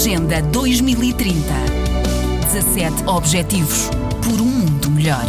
Agenda 2030. 17 Objetivos por um mundo melhor.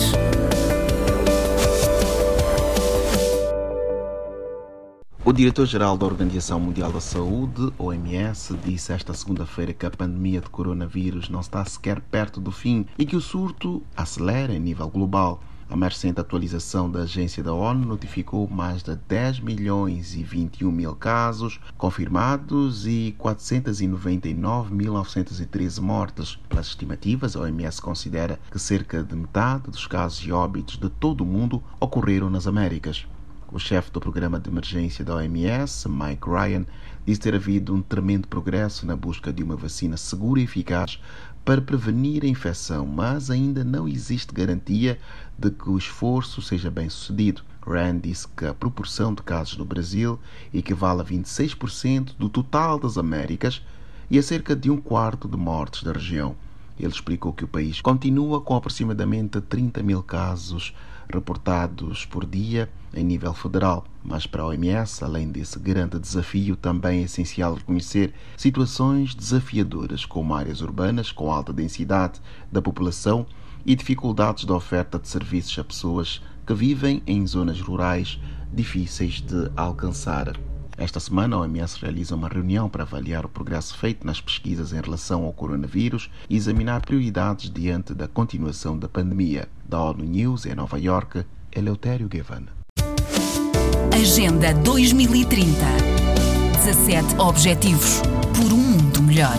O diretor-geral da Organização Mundial da Saúde, OMS, disse esta segunda-feira que a pandemia de coronavírus não está sequer perto do fim e que o surto acelera em nível global. A mais recente atualização da agência da ONU notificou mais de 10 milhões e 21 mil casos confirmados e 499.913 mortes. Pelas estimativas, a OMS considera que cerca de metade dos casos e óbitos de todo o mundo ocorreram nas Américas. O chefe do programa de emergência da OMS, Mike Ryan, disse ter havido um tremendo progresso na busca de uma vacina segura e eficaz para prevenir a infecção, mas ainda não existe garantia de que o esforço seja bem sucedido. Ryan disse que a proporção de casos no Brasil equivale a 26% do total das Américas e a cerca de um quarto de mortes da região. Ele explicou que o país continua com aproximadamente 30 mil casos reportados por dia em nível federal. Mas para a OMS, além desse grande desafio, também é essencial reconhecer situações desafiadoras, como áreas urbanas com alta densidade da população e dificuldades da oferta de serviços a pessoas que vivem em zonas rurais difíceis de alcançar. Esta semana, a OMS realiza uma reunião para avaliar o progresso feito nas pesquisas em relação ao coronavírus e examinar prioridades diante da continuação da pandemia. Da ONU News, em Nova York, Eleutério Gavan. Agenda 2030. 17 Objetivos por um mundo melhor.